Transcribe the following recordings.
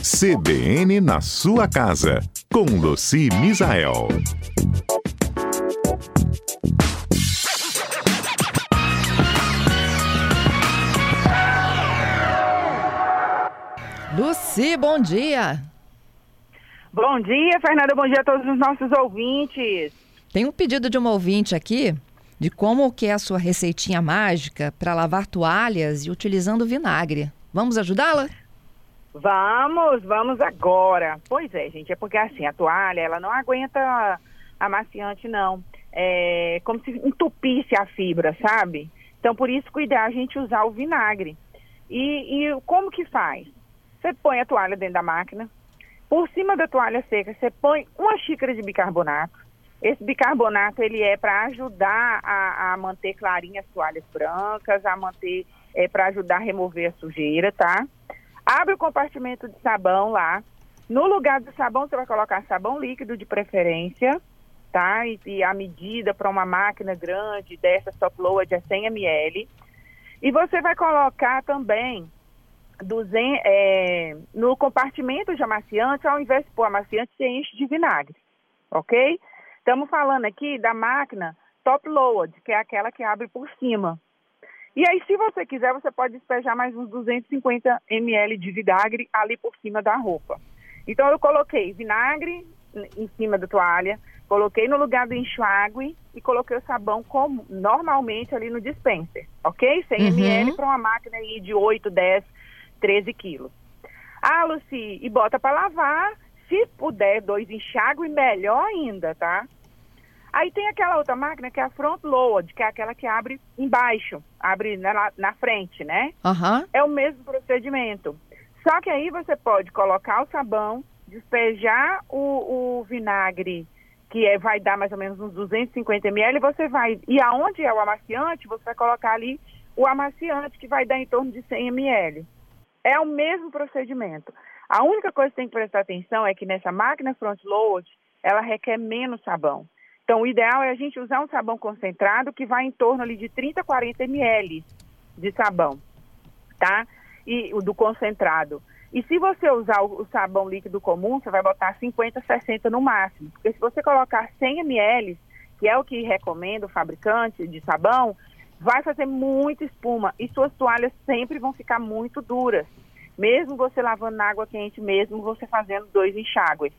CBN na sua casa, com Luci Misael. Luci, bom dia. Bom dia, Fernanda. Bom dia a todos os nossos ouvintes. Tem um pedido de uma ouvinte aqui de como que é a sua receitinha mágica para lavar toalhas e utilizando vinagre. Vamos ajudá-la? Vamos, vamos agora. Pois é, gente, é porque assim, a toalha, ela não aguenta amaciante, não. É como se entupisse a fibra, sabe? Então, por isso, cuidar a gente usar o vinagre. E, e como que faz? Você põe a toalha dentro da máquina, por cima da toalha seca, você põe uma xícara de bicarbonato. Esse bicarbonato, ele é para ajudar a, a, manter clarinhas as toalhas brancas, a manter, é para ajudar a remover a sujeira, tá? Abre o compartimento de sabão lá. No lugar do sabão, você vai colocar sabão líquido de preferência, tá? E, e a medida para uma máquina grande dessa top load é 100 ml. E você vai colocar também 200, é, no compartimento de amaciante, ao invés de pôr amaciante, você enche de vinagre, ok? Estamos falando aqui da máquina top load, que é aquela que abre por cima. E aí, se você quiser, você pode despejar mais uns 250 ml de vinagre ali por cima da roupa. Então, eu coloquei vinagre em cima da toalha, coloquei no lugar do enxágue e coloquei o sabão como normalmente ali no dispenser, ok? 100 uhum. ml para uma máquina aí de 8, 10, 13 quilos. Ah, Luci, e bota para lavar, se puder, dois enxágues, melhor ainda, tá? Aí tem aquela outra máquina que é a front load, que é aquela que abre embaixo, abre na, na frente, né? Uhum. É o mesmo procedimento. Só que aí você pode colocar o sabão, despejar o, o vinagre, que é, vai dar mais ou menos uns 250 ml, você vai, e aonde é o amaciante, você vai colocar ali o amaciante, que vai dar em torno de 100 ml. É o mesmo procedimento. A única coisa que tem que prestar atenção é que nessa máquina front load, ela requer menos sabão. Então, o ideal é a gente usar um sabão concentrado que vai em torno ali de 30 a 40 ml de sabão, tá? E o do concentrado. E se você usar o, sabão líquido comum, você vai botar 50, 60 no máximo. Porque se você colocar 100 ml, que é o que recomenda o fabricante de sabão, vai fazer muita espuma e suas toalhas sempre vão ficar muito duras. Mesmo você lavando na água quente, mesmo você fazendo dois enxágues.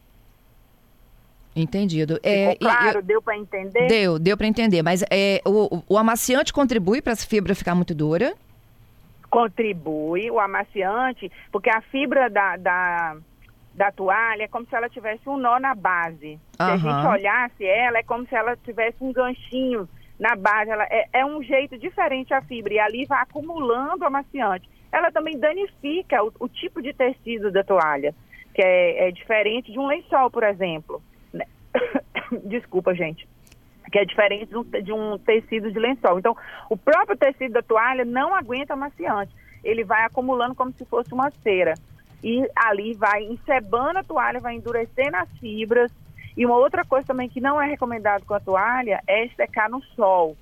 Entendido. É, claro, eu, deu para entender? Deu, deu para entender. Mas é, o, o amaciante contribui para essa fibra ficar muito dura? Contribui, o amaciante, porque a fibra da, da, da toalha é como se ela tivesse um nó na base. Uhum. Se a gente olhasse ela, é como se ela tivesse um ganchinho na base. Ela, é, é um jeito diferente a fibra, e ali vai acumulando o amaciante. Ela também danifica o, o tipo de tecido da toalha, que é, é diferente de um lençol, por exemplo. Desculpa, gente. Que é diferente de um, tecido de lençol. Então, o próprio tecido da toalha não aguenta amaciante. Ele vai acumulando como se fosse uma cera. E ali vai encebando a toalha, vai endurecendo as fibras. E uma outra coisa também que não é recomendado com a toalha é secar no sol.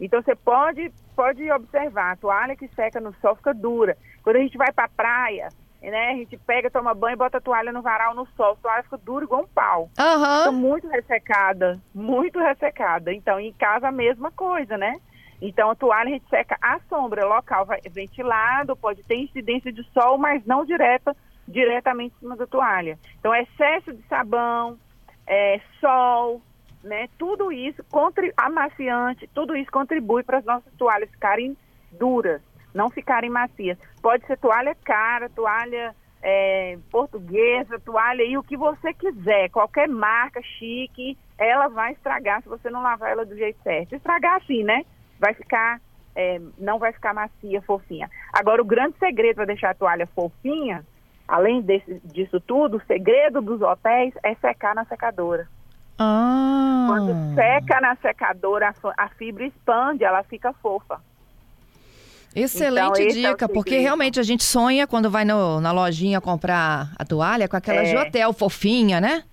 Então você pode, pode observar, a toalha que seca no sol fica dura. Quando a gente vai para a praia, né? A gente pega, toma banho, bota a toalha no varal no sol. A toalha fica dura igual um pau. Uhum. Fica muito ressecada, muito ressecada. Então, em casa a mesma coisa, né? Então, a toalha a gente seca à sombra, local ventilado, pode ter incidência de sol, mas não direta, diretamente em cima da toalha. Então, excesso de sabão, é, sol, né? Tudo isso, amaciante, tudo isso contribui para as nossas toalhas ficarem duras não ficarem macias. Pode ser toalha cara, toalha é, portuguesa, toalha e o que você quiser, qualquer marca chique, ela vai estragar se você não lavar ela do jeito certo. Estragar assim, né? Vai ficar, é, não vai ficar macia, fofinha. Agora, o grande segredo para deixar a toalha fofinha, além desse, disso tudo, o segredo dos hotéis é secar na secadora. Ah. Quando seca na secadora, a, a fibra expande, ela fica fofa. Excelente então, dica, é porque realmente a gente sonha quando vai no, na lojinha comprar a toalha com aquela é. de hotel fofinha, né?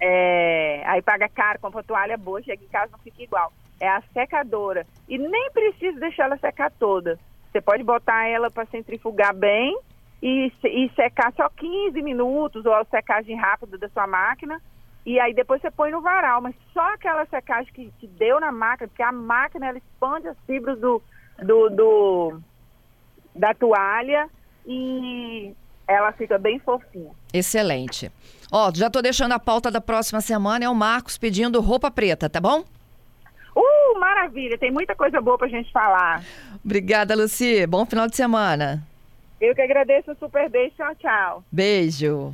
É, aí paga caro, compra toalha boa, chega em casa não fica igual. É a secadora. E nem precisa deixar ela secar toda. Você pode botar ela para centrifugar bem e, e secar só 15 minutos ou a secagem rápida da sua máquina. E aí depois você põe no varal, mas só aquela secagem que, que deu na máquina, porque a máquina ela expande as fibras do, do, do da toalha e ela fica bem fofinha. Excelente. Ó, já tô deixando a pauta da próxima semana, é o Marcos pedindo roupa preta, tá bom? Uh, maravilha, tem muita coisa boa pra gente falar. Obrigada, Luci. Bom final de semana. Eu que agradeço super beijo, tchau, tchau. Beijo.